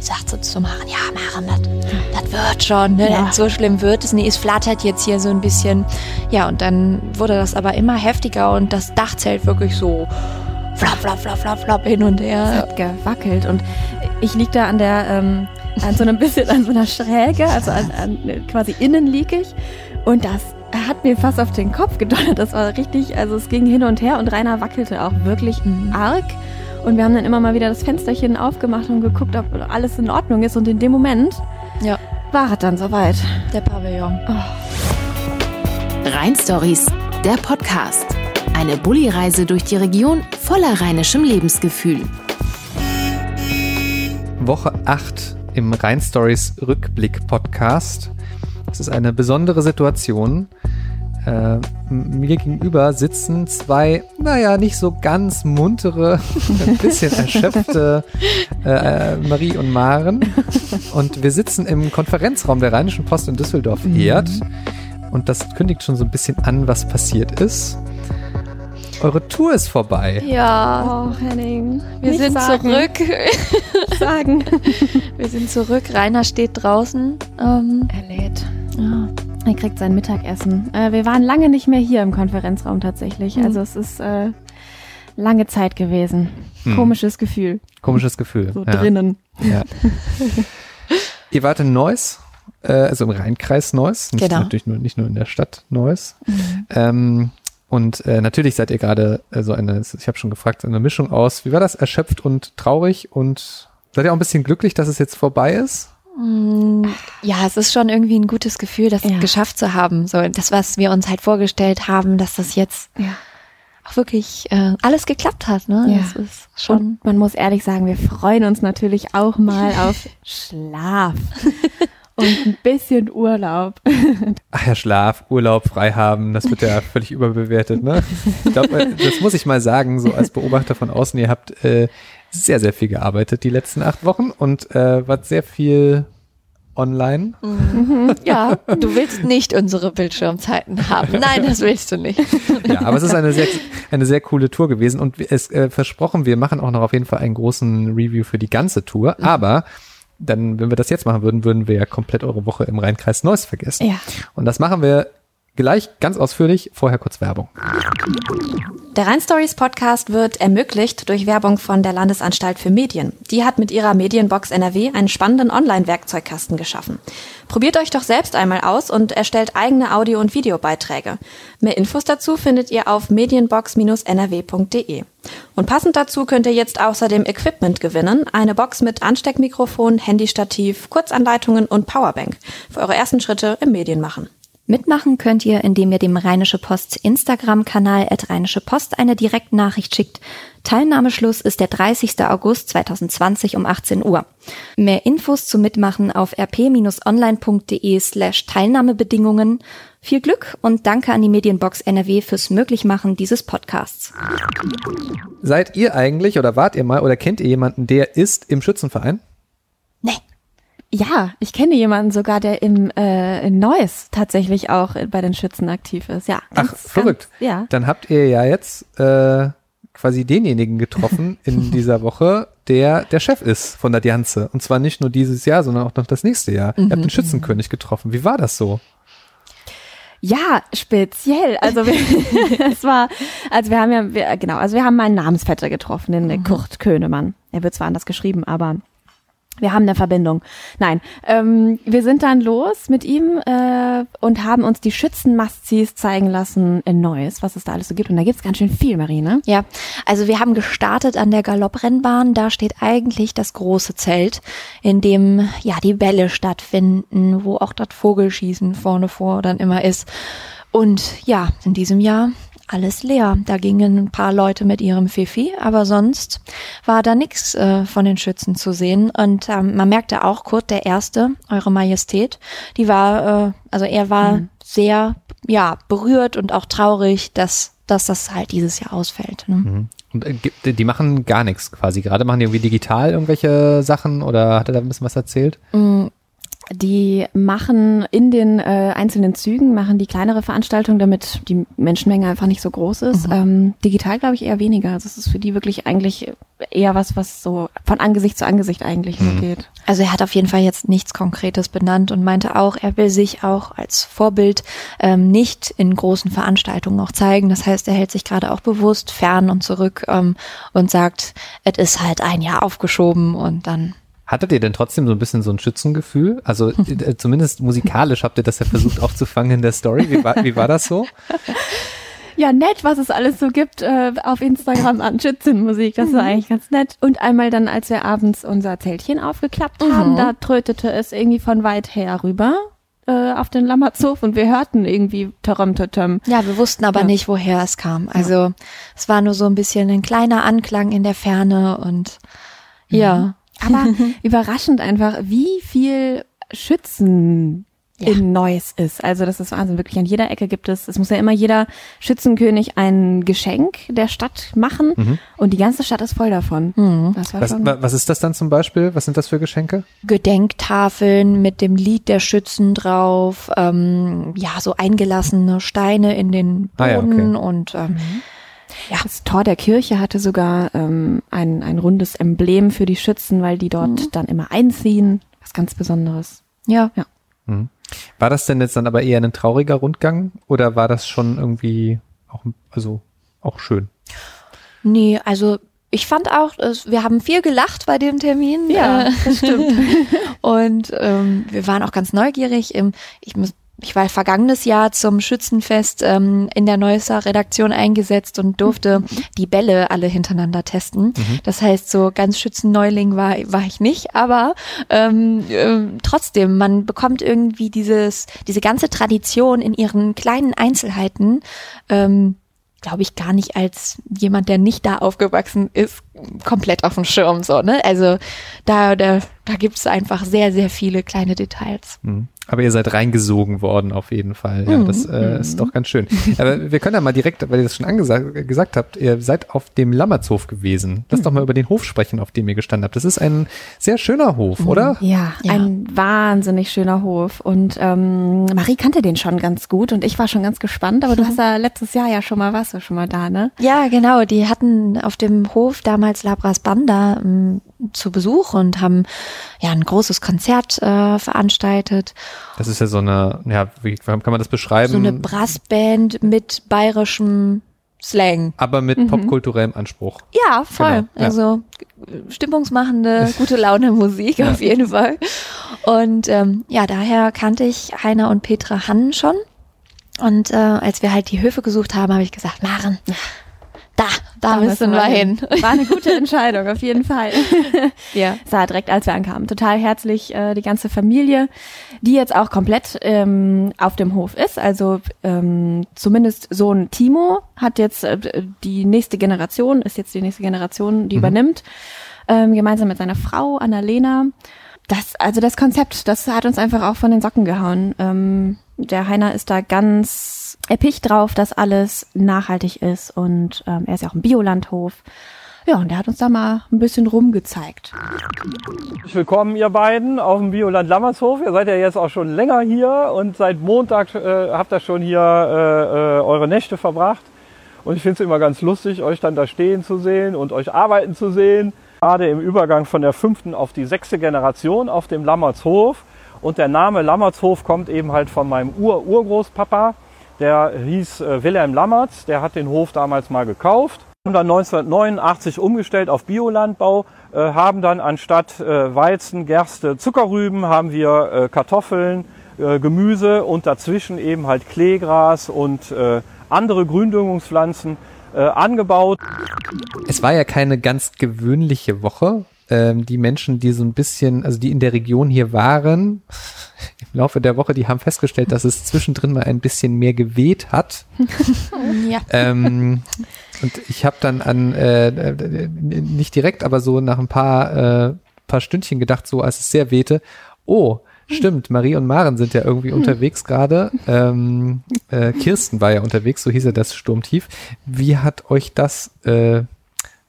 die sagt so zu Maren, ja, Maren, das, das wird schon, ne? Ja. so schlimm wird es. Nee, es flattert jetzt hier so ein bisschen. Ja, und dann wurde das aber immer heftiger und das Dachzelt wirklich so flap, flap, flap, flap, flap hin und Es her. hat gewackelt und ich lieg da an der, ähm, an so einem bisschen an so einer Schräge, also an, an, quasi innen lieg ich und das hat mir fast auf den Kopf gedonnert. Das war richtig, also es ging hin und her und Rainer wackelte auch wirklich Mhm. arg. Und wir haben dann immer mal wieder das Fensterchen aufgemacht und geguckt, ob alles in Ordnung ist. Und in dem Moment Ja, war es dann soweit. der Pavillon. Rheinstories, der Podcast. Eine Bulli-Reise durch die Region voller rheinischem Lebensgefühl. Woche 8 im Rhein Stories Rückblick Podcast. Es ist eine besondere Situation. Äh, mir gegenüber sitzen zwei, naja, nicht so ganz muntere, ein bisschen erschöpfte äh, äh, Marie und Maren. Und wir sitzen im Konferenzraum der Rheinischen Post in Düsseldorf-Erd. Und das kündigt schon so ein bisschen an, was passiert ist. Eure Tour ist vorbei. Ja, Oh, Henning. wir nicht sind sagen, zurück. Sagen. Wir sind zurück. Rainer steht draußen. Ähm, Er lädt. ja. Er kriegt sein Mittagessen. Äh, wir waren lange nicht mehr hier im Konferenzraum tatsächlich. Mhm. Also es ist äh, lange Zeit gewesen. Hm. Komisches Gefühl. Komisches Gefühl. So ja. drinnen. Ja. Ihr wart in Neuss, äh, also im Rheinkreis Neuss, nicht, Genau. natürlich nur, nicht nur in der Stadt Neuss. Ähm, und äh, natürlich seid ihr gerade äh, so eine, ich habe schon gefragt, eine Mischung aus, wie war das, erschöpft und traurig und seid ihr auch ein bisschen glücklich, dass es jetzt vorbei ist? Mm, Ja, es ist schon irgendwie ein gutes Gefühl, das Ja. geschafft zu haben. So das, was wir uns halt vorgestellt haben, dass das jetzt Ja. auch wirklich äh, alles geklappt hat. Ne? Ja. Das ist schon. Und man muss ehrlich sagen, wir freuen uns natürlich auch mal auf Schlaf. Und ein bisschen Urlaub. Ach ja, Schlaf, Urlaub, frei haben, das wird ja völlig überbewertet, ne? Ich glaube, äh, das muss ich mal sagen, so als Beobachter von außen, ihr habt äh, sehr, sehr viel gearbeitet die letzten acht Wochen und äh, wart sehr viel online. Ja, du willst nicht unsere Bildschirmzeiten haben. Nein, das willst du nicht. Ja, aber es ist eine sehr, eine sehr coole Tour gewesen und es äh, versprochen, wir machen auch noch auf jeden Fall einen großen Review für die ganze Tour, aber dann, wenn wir das jetzt machen würden, würden wir ja komplett eure Woche im Rheinkreis Neuss vergessen. Ja. Und das machen wir gleich ganz ausführlich. Vorher kurz Werbung. Der Rhein Stories Podcast wird ermöglicht durch Werbung von der Landesanstalt für Medien. Die hat mit ihrer Medienbox NRW einen spannenden Online-Werkzeugkasten geschaffen. Probiert euch doch selbst einmal aus und erstellt eigene Audio- und Videobeiträge. Mehr Infos dazu findet ihr auf medienbox-nrw.de. Und passend dazu könnt ihr jetzt außerdem Equipment gewinnen. Eine Box mit Ansteckmikrofon, Handystativ, Kurzanleitungen und Powerbank. Für eure ersten Schritte im Medienmachen. Mitmachen könnt ihr, indem ihr dem Rheinische Post Instagram-Kanal at Rheinische Post eine Direktnachricht schickt. Teilnahmeschluss ist der 30. August 2020 um 18 Uhr. Mehr Infos zum Mitmachen auf rp-online.de slash Teilnahmebedingungen. Viel Glück und danke an die Medienbox NRW fürs Möglichmachen dieses Podcasts. Seid ihr eigentlich oder wart ihr mal oder kennt ihr jemanden, der ist im Schützenverein? Nee. Ja, ich kenne jemanden sogar, der im äh, in Neuss tatsächlich auch bei den Schützen aktiv ist. Ja. Ach, ganz, verrückt. Ganz, ja. Dann habt ihr ja jetzt äh, quasi denjenigen getroffen in dieser Woche, der der Chef ist von der Dianze. Und zwar nicht nur dieses Jahr, sondern auch noch das nächste Jahr. Ihr habt den Schützenkönig getroffen. Wie war das so? Ja, speziell. Also wir, es war, also wir haben ja, wir, genau, also wir haben meinen Namensvetter getroffen, den Kurt Könemann. Er wird zwar anders geschrieben, aber wir haben eine Verbindung. Nein, ähm, wir sind dann los mit ihm äh, und haben uns die Schützenmastzis zeigen lassen in Neuss, was es da alles so gibt. Und da gibt's ganz schön viel, Marine. Ja, also wir haben gestartet an der Galopprennbahn. Da steht eigentlich das große Zelt, in dem ja die Bälle stattfinden, wo auch das Vogelschießen vorne vor dann immer ist. Und ja, in diesem Jahr alles leer. Da gingen ein paar Leute mit ihrem Fifi, aber sonst war da nichts äh, von den Schützen zu sehen. Und ähm, man merkte auch, Kurt der Erste, Eure Majestät, die war, äh, also er war sehr, ja, berührt und auch traurig, dass, dass das halt dieses Jahr ausfällt. Ne? Und äh, die machen gar nichts quasi. Gerade machen die irgendwie digital irgendwelche Sachen oder hat er da ein bisschen was erzählt? Die machen in den äh, einzelnen Zügen, machen die kleinere Veranstaltungen, damit die Menschenmenge einfach nicht so groß ist. Mhm. Ähm, digital glaube ich eher weniger. Also es ist für die wirklich eigentlich eher was, was so von Angesicht zu Angesicht eigentlich mhm. geht. Also er hat auf jeden Fall jetzt nichts Konkretes benannt und meinte auch, er will sich auch als Vorbild ähm, nicht in großen Veranstaltungen auch zeigen. Das heißt, er hält sich gerade auch bewusst fern und zurück ähm, und sagt, es ist halt ein Jahr aufgeschoben und dann Hattet ihr denn trotzdem so ein bisschen so ein Schützengefühl? Also äh, zumindest musikalisch habt ihr das ja versucht aufzufangen in der Story. Wie war, wie war das so? Ja, nett, was es alles so gibt äh, auf Instagram an Schützenmusik. Das war mhm. eigentlich ganz nett. Und einmal dann, als wir abends unser Zeltchen aufgeklappt haben, mhm. da trötete es irgendwie von weit her rüber äh, auf den Lammertshof und wir hörten irgendwie Taram Tatam. Ja, wir wussten aber ja. nicht, woher es kam. Also ja. es war nur so ein bisschen ein kleiner Anklang in der Ferne und ja. Mhm. Aber überraschend einfach, wie viel Schützen ja. in Neuss ist. Also das ist Wahnsinn. Wirklich an jeder Ecke gibt es, es muss ja immer jeder Schützenkönig ein Geschenk der Stadt machen mhm. und die ganze Stadt ist voll davon. Mhm. was, was ist das dann zum Beispiel? Was sind das für Geschenke? Gedenktafeln mit dem Lied der Schützen drauf, ähm, ja, so eingelassene Steine in den Boden ah, ja, okay. und ähm, mhm. Ja. Das Tor der Kirche hatte sogar ähm, ein, ein rundes Emblem für die Schützen, weil die dort mhm. dann immer einziehen. Was ganz Besonderes. Ja. ja. Mhm. War das denn jetzt dann aber eher ein trauriger Rundgang oder war das schon irgendwie auch, also auch schön? Nee, also ich fand auch, wir haben viel gelacht bei dem Termin. Ja, äh, das stimmt. Und ähm, wir waren auch ganz neugierig. Ich muss ich war vergangenes Jahr zum Schützenfest ähm, in der Neusser Redaktion eingesetzt und durfte die Bälle alle hintereinander testen. Mhm. Das heißt, so ganz Schützenneuling war, war ich nicht, aber ähm, äh, trotzdem, man bekommt irgendwie dieses, diese ganze Tradition in ihren kleinen Einzelheiten ähm, glaube ich, gar nicht als jemand, der nicht da aufgewachsen ist, komplett auf dem Schirm so, ne? Also da, da, da gibt es einfach sehr, sehr viele kleine Details. Mhm. Aber ihr seid reingesogen worden auf jeden Fall. Ja, das äh, ist doch ganz schön. Aber wir können ja mal direkt, weil ihr das schon angesagt gesagt habt, ihr seid auf dem Lammertshof gewesen. Lass doch mal über den Hof sprechen, auf dem ihr gestanden habt. Das ist ein sehr schöner Hof, oder? Ja, ja. ein wahnsinnig schöner Hof. Und ähm, Marie kannte den schon ganz gut und ich war schon ganz gespannt. Aber du hast ja letztes Jahr ja schon mal was, schon mal da, ne? Ja, genau. Die hatten auf dem Hof damals Labras Banda ähm, zu Besuch und haben ja ein großes Konzert äh, veranstaltet. Das ist ja so eine, ja, wie kann man das beschreiben? So eine Brassband mit bayerischem Slang. Aber mit mhm. popkulturellem Anspruch. Ja, voll. Genau, ja. Also stimmungsmachende, gute Laune Musik ja. auf jeden Fall. Und ähm, ja, daher kannte ich Heiner und Petra Hannen schon. Und äh, als wir halt die Höfe gesucht haben, habe ich gesagt, Maren, da, da, da müssen wir hin. hin. War eine gute Entscheidung, auf jeden Fall. ja. Sah direkt, als wir ankamen. Total herzlich, äh, die ganze Familie, die jetzt auch komplett ähm, auf dem Hof ist. Also ähm, zumindest Sohn Timo hat jetzt äh, die nächste Generation, ist jetzt die nächste Generation, die mhm. übernimmt, ähm, gemeinsam mit seiner Frau Annalena. Das, also das Konzept, das hat uns einfach auch von den Socken gehauen. Ähm, der Heiner ist da ganz erpicht drauf, dass alles nachhaltig ist und ähm, er ist ja auch ein Biolandhof. Ja, und der hat uns da mal ein bisschen rumgezeigt. Willkommen, ihr beiden, auf dem Bioland Lammershof. Ihr seid ja jetzt auch schon länger hier und seit Montag äh, habt ihr schon hier äh, äh, eure Nächte verbracht. Und ich finde es immer ganz lustig, euch dann da stehen zu sehen und euch arbeiten zu sehen gerade im Übergang von der fünften auf die sechste Generation auf dem Lammertshof. Und der Name Lammertshof kommt eben halt von meinem Ur-Urgroßpapa. Der hieß äh, Wilhelm Lammerts, der hat den Hof damals mal gekauft. Haben dann 1989 umgestellt auf Biolandbau, äh, haben dann anstatt äh, Weizen, Gerste, Zuckerrüben, haben wir äh, Kartoffeln, äh, Gemüse und dazwischen eben halt Kleegras und andere Gründüngungspflanzen angebaut. Es war ja keine ganz gewöhnliche Woche. Ähm, die Menschen, die so ein bisschen, also die in der Region hier waren, im Laufe der Woche, die haben festgestellt, dass es zwischendrin mal ein bisschen mehr geweht hat. ja. Ähm, und ich habe dann an, äh, nicht direkt, aber so nach ein paar, äh, paar Stündchen gedacht, so als es sehr wehte, oh, Stimmt, Marie und Maren sind ja irgendwie hm. unterwegs gerade. Ähm, äh, Kirsten war ja unterwegs, so hieß er das Sturmtief. Wie hat euch das äh,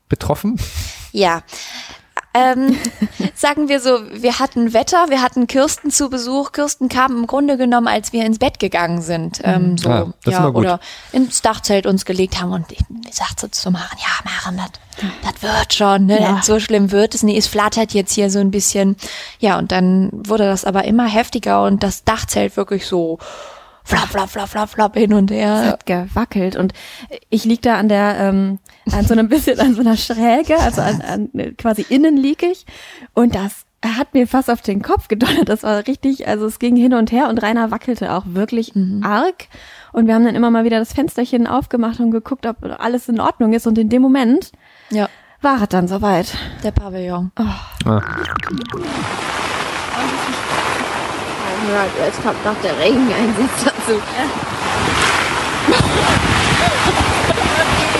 betroffen? Ja, ähm, sagen wir so, wir hatten Wetter, wir hatten Kirsten zu Besuch. Kirsten kam im Grunde genommen, als wir ins Bett gegangen sind. Ähm, so, Ah, ja, oder ins Dachzelt uns gelegt haben und ich, ich sagte zu Maren, ja, Maren, das, das wird schon, ne? Ja. So schlimm wird es nie. Es flattert jetzt hier so ein bisschen. Ja, und dann wurde das aber immer heftiger und das Dachzelt wirklich so flap, flap, flap, flap, flap hin und Es her. hat gewackelt und ich lieg da an der, ähm, an so einem bisschen an so einer Schräge, also an, an quasi innen lieg ich und das hat mir fast auf den Kopf gedonnert. Das war richtig, also es ging hin und her und Rainer wackelte auch wirklich arg. Und wir haben dann immer mal wieder das Fensterchen aufgemacht und geguckt, ob alles in Ordnung ist. Und in dem Moment Ja, war es dann soweit. der Pavillon. Ah, Jetzt kommt noch der Regeneinsatz dazu.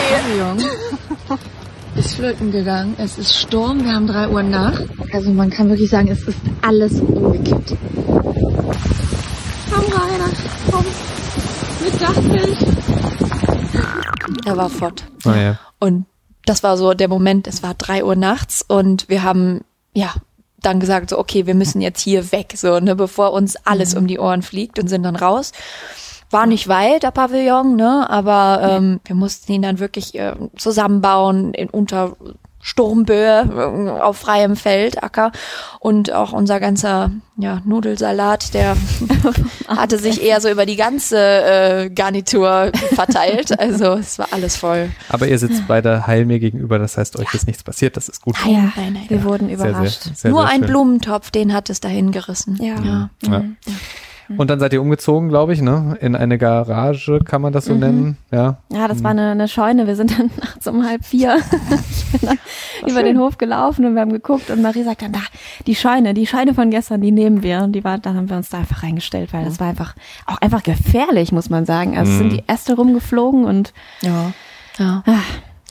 Pavillon ist flöten gegangen. Es ist Sturm. Wir haben drei Uhr nach. Also man kann wirklich sagen, es ist alles umgekippt. Komm Rainer, komm. Mit Dachbild. Er war fort. naja. Und das war so der Moment, es war drei Uhr nachts und wir haben, ja, dann gesagt so, okay, wir müssen jetzt hier weg, so, ne, bevor uns alles um die Ohren fliegt und sind dann raus. War nicht weit, der Pavillon, ne, aber ähm, wir mussten ihn dann wirklich äh, zusammenbauen in unter Sturmböe äh, auf freiem Feld, Acker und auch unser ganzer ja, Nudelsalat, der hatte sich eher so über die ganze äh, Garnitur verteilt. Also es war alles voll. Aber ihr sitzt beide heil mir gegenüber, das heißt, euch ist nichts passiert, das ist gut. Nein, nein, nein. Wir wurden Sehr, sehr, überrascht. sehr, Nur sehr ein schön. Blumentopf, den hat es dahin gerissen. Ja. ja. Ja. Und dann seid ihr umgezogen, glaube ich, ne? In eine Garage, kann man das so nennen? Ja. Ja, das war eine, eine Scheune. Wir sind dann nachts um halb vier ich bin dann über den Hof gelaufen und wir haben geguckt und Marie sagt dann, da, die Scheune, die Scheune von gestern, die nehmen wir. Und die war, dann haben wir uns da einfach reingestellt, weil das war einfach, auch einfach gefährlich, muss man sagen. Also es sind die Äste rumgeflogen und Ja. ja. ah,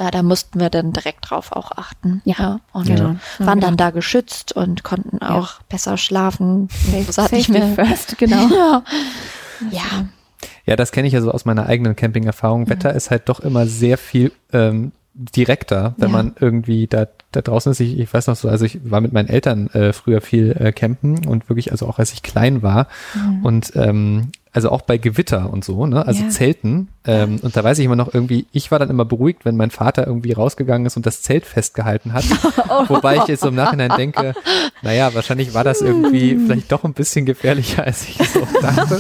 Ja, da mussten wir dann direkt drauf auch achten. Ja. Und Genau. waren dann da geschützt und konnten auch besser schlafen. Das hat nicht Safety mehr. first, genau. Ja. ja. Ja, das kenne ich ja so aus meiner eigenen Camping-Erfahrung. Wetter ist halt doch immer sehr viel ähm, direkter, wenn Ja. man irgendwie da, da draußen ist. Ich, ich weiß noch so, also ich war mit meinen Eltern äh, früher viel äh, campen und wirklich, also auch als ich klein war und ähm, also auch bei Gewitter und so, ne? Also Ja. Zelten. Ähm, und da weiß ich immer noch irgendwie, ich war dann immer beruhigt, wenn mein Vater irgendwie rausgegangen ist und das Zelt festgehalten hat. Wobei ich jetzt im Nachhinein denke, naja, wahrscheinlich war das irgendwie vielleicht doch ein bisschen gefährlicher, als ich so dachte.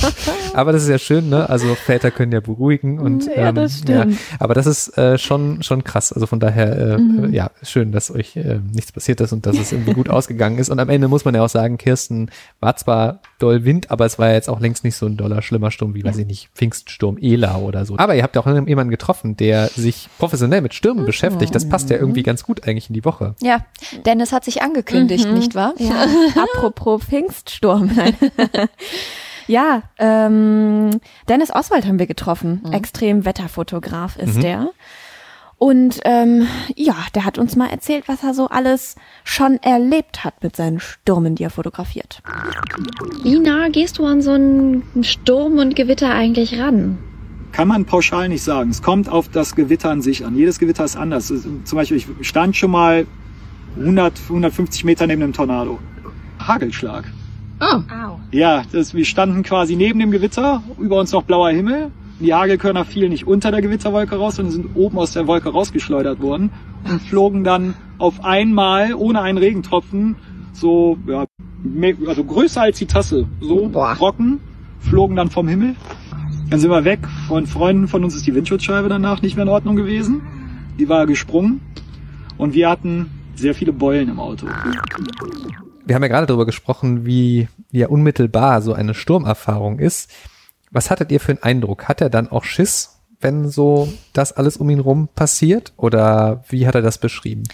Aber das ist ja schön, ne? Also Väter können ja beruhigen und Ja, das stimmt. aber das ist äh, schon schon krass. Also von daher, äh, Mhm. äh, ja, schön, dass euch äh, nichts passiert ist und dass es irgendwie gut ausgegangen ist. Und am Ende muss man ja auch sagen, Kirsten war zwar doll Wind, aber es war ja jetzt auch längst nicht so ein doller schlimmer Sturm wie, weiß ich nicht, Pfingststurm Ela oder so. Aber ihr habt ja auch jemanden getroffen, der sich professionell mit Stürmen beschäftigt. Das passt ja irgendwie ganz gut eigentlich in die Woche. ja, Dennis hat sich angekündigt, nicht wahr? Ja, apropos Pfingststurm. Ja, ähm, Dennis Oswald haben wir getroffen. Extrem Wetterfotograf ist der. Und ähm, ja, der hat uns mal erzählt, was er so alles schon erlebt hat mit seinen Stürmen, die er fotografiert. Wie nah gehst du an so einen Sturm und Gewitter eigentlich ran? Kann man pauschal nicht sagen. Es kommt auf das Gewitter an sich an. Jedes Gewitter ist anders. Zum Beispiel, ich stand schon mal 100, 150 Meter neben einem Tornado. Hagelschlag. Oh. Ja, das, wir standen quasi neben dem Gewitter, über uns noch blauer Himmel. Die Hagelkörner fielen nicht unter der Gewitterwolke raus, sondern sind oben aus der Wolke rausgeschleudert worden und flogen dann auf einmal, ohne einen Regentropfen, so, ja, also größer als die Tasse, so trocken, flogen dann vom Himmel. Dann sind wir weg. Von Freunden von uns ist die Windschutzscheibe danach nicht mehr in Ordnung gewesen. Die war gesprungen. Und wir hatten sehr viele Beulen im Auto. Wir haben ja gerade darüber gesprochen, wie ja unmittelbar so eine Sturmerfahrung ist. Was hattet ihr für einen Eindruck? Hat er dann auch Schiss, wenn so das alles um ihn rum passiert? Oder wie hat er das beschrieben?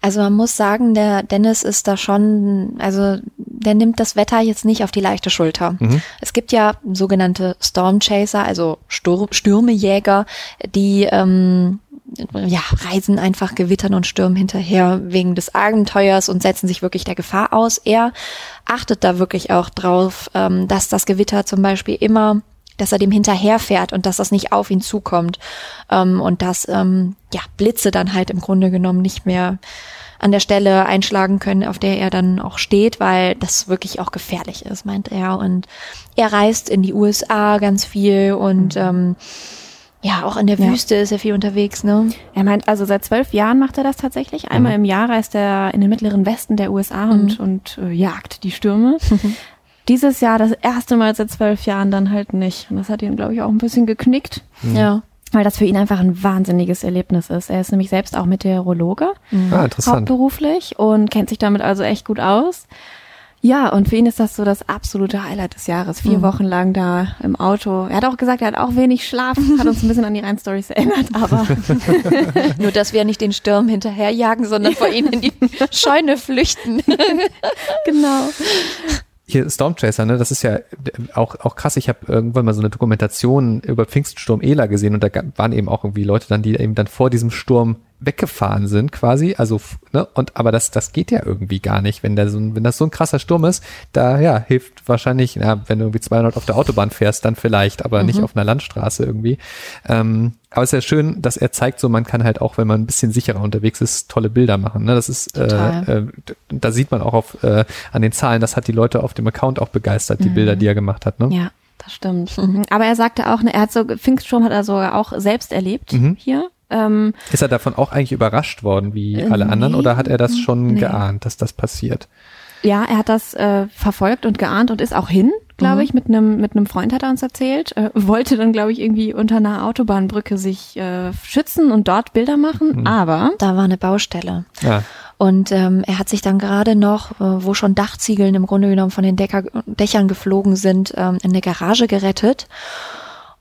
Also man muss sagen, der Dennis ist da schon, also der nimmt das Wetter jetzt nicht auf die leichte Schulter. Es gibt ja sogenannte Storm Chaser, also Stur Stürmejäger, die ähm, ja, reisen einfach Gewittern und Stürmen hinterher wegen des Abenteuers und setzen sich wirklich der Gefahr aus. Er achtet da wirklich auch drauf, ähm, dass das Gewitter zum Beispiel immer dass er dem hinterherfährt und dass das nicht auf ihn zukommt ähm, und dass ähm, ja Blitze dann halt im Grunde genommen nicht mehr an der Stelle einschlagen können, auf der er dann auch steht, weil das wirklich auch gefährlich ist, meint er. Und er reist in die USA ganz viel und mhm. ähm, ja, auch in der Wüste ja. ist er viel unterwegs, ne? Er meint, also seit zwölf Jahren macht er das tatsächlich. Einmal mhm. im Jahr reist er in den mittleren Westen der USA mhm. und, und äh, jagt die Stürme. Dieses Jahr das erste Mal seit zwölf Jahren dann halt nicht. Und das hat ihn, glaube ich, auch ein bisschen geknickt. Ja. Weil das für ihn einfach ein wahnsinniges Erlebnis ist. Er ist nämlich selbst auch Meteorologe, mhm. ah, hauptberuflich und kennt sich damit also echt gut aus. Ja, und für ihn ist das so das absolute Highlight des Jahres. Vier mhm. Wochen lang da im Auto. Er hat auch gesagt, er hat auch wenig Schlaf. Hat uns ein bisschen an die Rhein-Stories erinnert, aber. Nur, dass wir nicht den Sturm hinterherjagen, sondern vor ihnen in die Scheune flüchten. genau hier Stormchaser, ne, das ist ja auch, auch krass. Ich habe irgendwann mal so eine Dokumentation über Pfingststurm Ela gesehen und da waren eben auch irgendwie Leute dann, die eben dann vor diesem Sturm weggefahren sind quasi, also ne, und aber das das geht ja irgendwie gar nicht, wenn der so wenn das so ein krasser Sturm ist, da ja hilft wahrscheinlich, ja, wenn du irgendwie 200 auf der Autobahn fährst, dann vielleicht, aber mhm. nicht auf einer Landstraße irgendwie. Ähm, aber es ist ja schön, dass er zeigt, so man kann halt auch, wenn man ein bisschen sicherer unterwegs ist, tolle Bilder machen. Ne? Das ist, äh, äh, da sieht man auch auf äh, an den Zahlen, das hat die Leute auf dem Account auch begeistert, die mhm. Bilder, die er gemacht hat. Ne? Ja. Das stimmt. Mhm. Aber er sagte auch, ne, er hat so, Pfingststurm hat er sogar auch selbst erlebt mhm. hier. Ähm, ist er davon auch eigentlich überrascht worden, wie äh, alle anderen, nee, oder hat er das schon nee. geahnt, dass das passiert? Ja, er hat das äh, verfolgt und geahnt und ist auch hin, glaube mhm. ich, mit einem mit einem Freund hat er uns erzählt. Äh, wollte dann, glaube ich, irgendwie unter einer Autobahnbrücke sich äh, schützen und dort Bilder machen, mhm. aber da war eine Baustelle. Ja. Und ähm, er hat sich dann gerade noch, äh, wo schon Dachziegeln im Grunde genommen von den Decker, Dächern geflogen sind, ähm, in eine Garage gerettet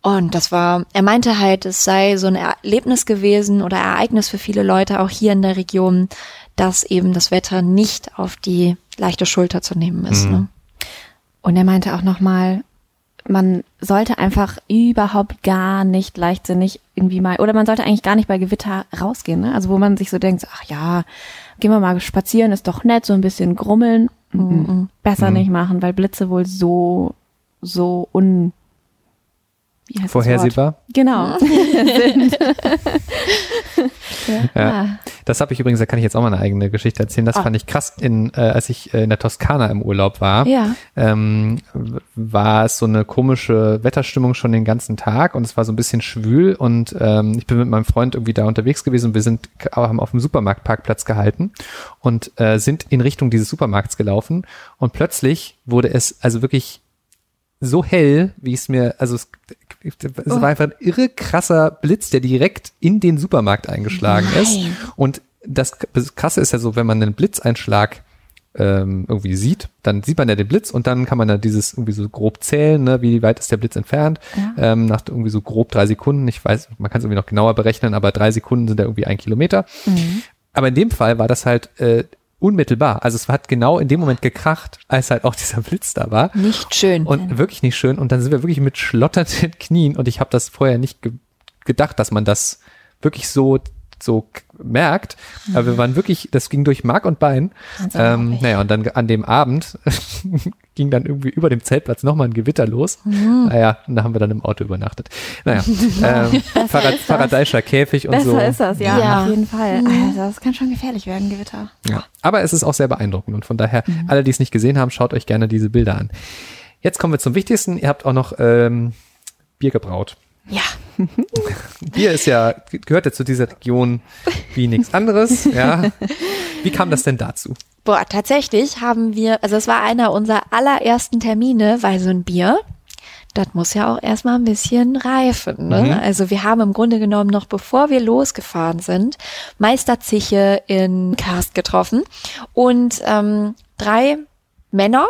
und das war, er meinte halt, es sei so ein Erlebnis gewesen oder Ereignis für viele Leute auch hier in der Region, dass eben das Wetter nicht auf die leichte Schulter zu nehmen ist. Mhm. Ne? Und er meinte auch nochmal, man sollte einfach überhaupt gar nicht leichtsinnig irgendwie mal, oder man sollte eigentlich gar nicht bei Gewitter rausgehen, ne? Also wo man sich so denkt, ach ja, gehen wir mal spazieren, ist doch nett, so ein bisschen grummeln. Mhm. Besser mhm. nicht machen, weil Blitze wohl so, so un Vorhersehbar? Genau. ja. ja. Das habe ich übrigens, da kann ich jetzt auch mal eine eigene Geschichte erzählen. Das oh. fand ich krass, in, äh, als ich äh, in der Toskana im Urlaub war. Ja. Ähm, war es so eine komische Wetterstimmung schon den ganzen Tag und es war so ein bisschen schwül und ähm, ich bin mit meinem Freund irgendwie da unterwegs gewesen und wir sind haben auf dem Supermarktparkplatz gehalten und äh, sind in Richtung dieses Supermarkts gelaufen und plötzlich wurde es also wirklich so hell, wie es mir, also es, es oh. war einfach ein irre krasser Blitz, der direkt in den Supermarkt eingeschlagen Nein. ist. Und das, das Krasse ist ja so, wenn man einen Blitzeinschlag ähm, irgendwie sieht, dann sieht man ja den Blitz und dann kann man ja dieses irgendwie so grob zählen, ne, wie weit ist der Blitz entfernt, ja. ähm, nach irgendwie so grob drei Sekunden. Ich weiß, man kann es irgendwie noch genauer berechnen, aber drei Sekunden sind ja irgendwie ein Kilometer. Mhm. Aber in dem Fall war das halt äh, unmittelbar. Also es hat genau in dem Moment gekracht, als halt auch dieser Blitz da war. Nicht schön. Und wirklich nicht schön. Und dann sind wir wirklich mit schlotternden Knien und ich habe das vorher nicht ge gedacht, dass man das wirklich so so merkt. Aber wir mhm. waren wirklich, das ging durch Mark und Bein. Ähm, naja, und dann an dem Abend ging dann irgendwie über dem Zeltplatz nochmal ein Gewitter los. Mhm. Naja, und da haben wir dann im Auto übernachtet. Naja, ähm, Farad, Faradaischer Käfig und Besser so. Besser ist das, ja, ja, auf jeden Fall. Mhm. Also, das kann schon gefährlich werden, Gewitter. Ja, aber es ist auch sehr beeindruckend und von daher, mhm. alle, die es nicht gesehen haben, schaut euch gerne diese Bilder an. Jetzt kommen wir zum Wichtigsten. Ihr habt auch noch ähm, Bier gebraut. Ja. Bier ist ja, gehört ja zu dieser Region wie nichts anderes, ja. Wie kam das denn dazu? Boah, tatsächlich haben wir, also es war einer unserer allerersten Termine, weil so ein Bier, das muss ja auch erstmal ein bisschen reifen. Ne? Mhm. Also wir haben im Grunde genommen noch bevor wir losgefahren sind, Meister Ziche in Karst getroffen und ähm, drei Männer,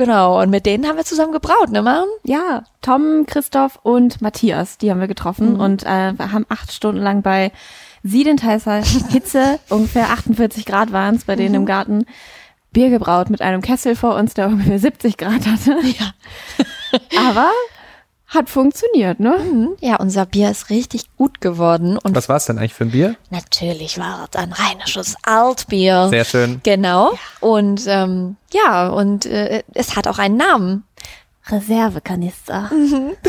Genau, und mit denen haben wir zusammen gebraut, ne, Maren? Ja, Tom, Christoph und Matthias, die haben wir getroffen mhm. und äh, wir haben acht Stunden lang bei siedend heißer Hitze, ungefähr 48 Grad waren es bei denen mhm. im Garten, Bier gebraut mit einem Kessel vor uns, der ungefähr 70 Grad hatte. Ja. Aber hat funktioniert, ne? Mhm. Ja, unser Bier ist richtig gut geworden. Und Was war es denn eigentlich für ein Bier? Natürlich war es ein rheinisches Altbier. Sehr schön. Genau. Ja. Und ähm, ja, und äh, es hat auch einen Namen. Reservekanister. Mhm.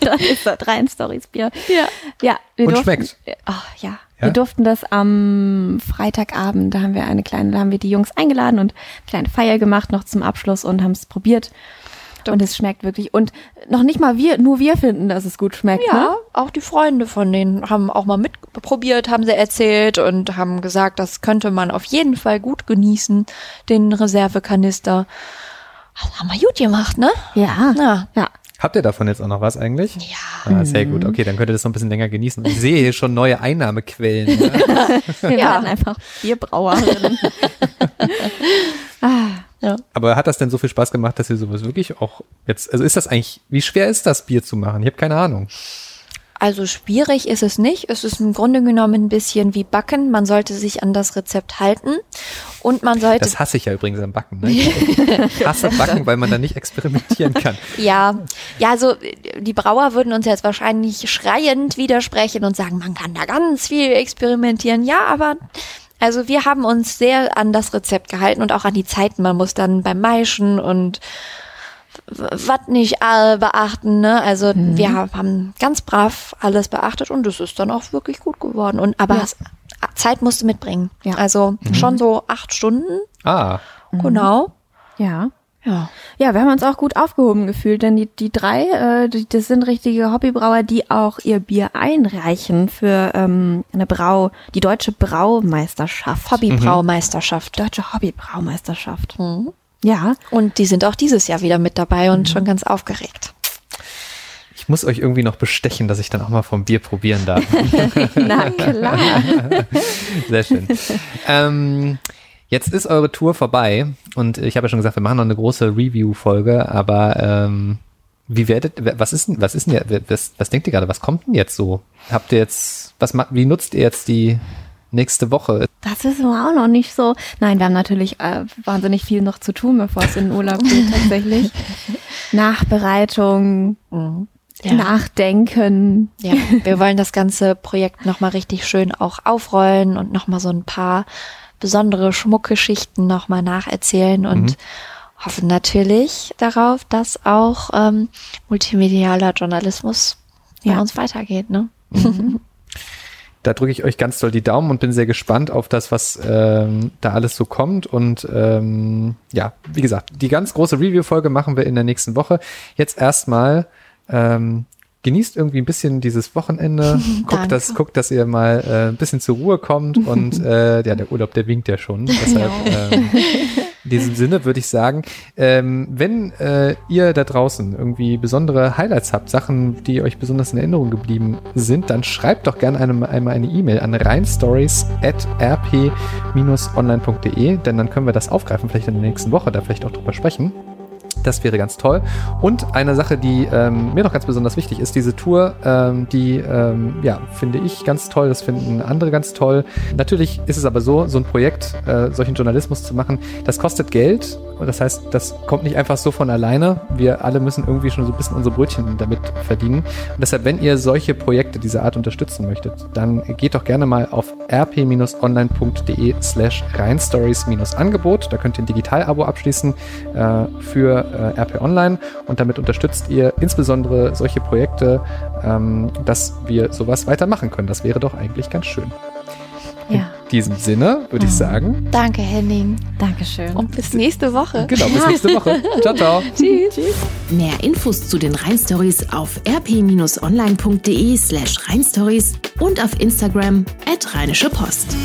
das ist das rein Stories Bier. Ja. Ja. Wir und durften, schmeckt. Oh, ja. Wir durften das am Freitagabend, da haben wir eine kleine, da haben wir die Jungs eingeladen und eine kleine Feier gemacht noch zum Abschluss und haben es probiert. Und es schmeckt wirklich. Und noch nicht mal wir, nur wir finden, dass es gut schmeckt. Ja, Ne? auch die Freunde von denen haben auch mal mitprobiert, haben sie erzählt und haben gesagt, das könnte man auf jeden Fall gut genießen, den Reservekanister. Das haben wir gut gemacht, ne? Ja. Ja. Ja. Habt ihr davon jetzt auch noch was eigentlich? Ja. Ah, sehr gut. Okay, dann könnt ihr das noch ein bisschen länger genießen. Ich sehe hier schon neue Einnahmequellen. Ne? Wir Ja. werden einfach Bierbrauerinnen. Aber hat das denn so viel Spaß gemacht, dass ihr sowas wirklich auch jetzt, also ist das eigentlich, wie schwer ist das Bier zu machen? Ich habe keine Ahnung. Also schwierig ist es nicht. Es ist im Grunde genommen ein bisschen wie Backen. Man sollte sich an das Rezept halten und man sollte Das hasse ich ja übrigens am Backen. Ne? Ich hasse Backen, weil man da nicht experimentieren kann. Ja, ja, also die Brauer würden uns jetzt wahrscheinlich schreiend widersprechen und sagen, man kann da ganz viel experimentieren. Ja, aber also wir haben uns sehr an das Rezept gehalten und auch an die Zeiten. Man muss dann beim Maischen und was nicht all beachten, ne? Also wir haben ganz brav alles beachtet und es ist dann auch wirklich gut geworden. Und aber Ja. Zeit musst du mitbringen. Ja. Also schon so acht Stunden, Ah, genau. Ja. Ja. Ja, wir haben uns auch gut aufgehoben gefühlt, denn die, die drei, äh, die, das sind richtige Hobbybrauer, die auch ihr Bier einreichen für ähm, eine Brau, die deutsche Braumeisterschaft. Hobbybraumeisterschaft. Deutsche Hobbybraumeisterschaft. Mhm. Ja. Und die sind auch dieses Jahr wieder mit dabei und schon ganz aufgeregt. ich muss euch irgendwie noch bestechen, dass ich dann auch mal vom Bier probieren darf. Na klar. Sehr schön. ähm, jetzt ist eure Tour vorbei und ich habe ja schon gesagt, wir machen noch eine große Review-Folge, aber ähm, wie werdet, was ist denn, was ist denn, was, was denkt ihr gerade, was kommt denn jetzt so? Habt ihr jetzt, was, wie nutzt ihr jetzt die nächste Woche? Das wissen wir auch noch nicht so. Nein, wir haben natürlich äh, wahnsinnig viel noch zu tun, bevor es in den Urlaub geht tatsächlich. Nachbereitung, Ja. Nachdenken. Ja, wir wollen das ganze Projekt nochmal richtig schön auch aufrollen und nochmal so ein paar besondere Schmuckgeschichten nochmal nacherzählen und hoffen natürlich darauf, dass auch ähm, multimedialer Journalismus bei Ja. uns weitergeht. Ne? Da drücke ich euch ganz doll die Daumen und bin sehr gespannt auf das, was ähm, da alles so kommt. Und ähm, ja, wie gesagt, die ganz große Review-Folge machen wir in der nächsten Woche. Jetzt erstmal ähm, genießt irgendwie ein bisschen dieses Wochenende. guckt, dass, guckt, dass ihr mal äh, ein bisschen zur Ruhe kommt. Und äh, ja, der Urlaub, der winkt ja schon. Deshalb ähm, in diesem Sinne würde ich sagen, ähm, wenn äh, ihr da draußen irgendwie besondere Highlights habt, Sachen, die euch besonders in Erinnerung geblieben sind, dann schreibt doch gerne einem, einmal eine E-Mail an reinstories.rp-online.de, denn dann können wir das aufgreifen, vielleicht in der nächsten Woche, da vielleicht auch drüber sprechen. Das wäre ganz toll. Und eine Sache, die ähm, mir noch ganz besonders wichtig ist, diese Tour, ähm, die, ähm, ja, finde ich ganz toll, das finden andere ganz toll. Natürlich ist es aber so, so ein Projekt, äh, solchen Journalismus zu machen, das kostet Geld. Und das heißt, das kommt nicht einfach so von alleine. Wir alle müssen irgendwie schon so ein bisschen unsere Brötchen damit verdienen. Und deshalb, wenn ihr solche Projekte dieser Art unterstützen möchtet, dann geht doch gerne mal auf rp-online.de slash reinstories-angebot. Da könnt ihr ein Digital-Abo abschließen äh, für äh, RP Online und damit unterstützt ihr insbesondere solche Projekte, ähm, dass wir sowas weitermachen können. Das wäre doch eigentlich ganz schön. Ja. In diesem Sinne würde ich sagen, Danke, Henning. Dankeschön. Und bis nächste Woche. genau, bis nächste Woche. Ciao, ciao. Mehr Infos zu den Rheinstories auf rp-online.de slash rheinstories und auf Instagram at rheinische Post.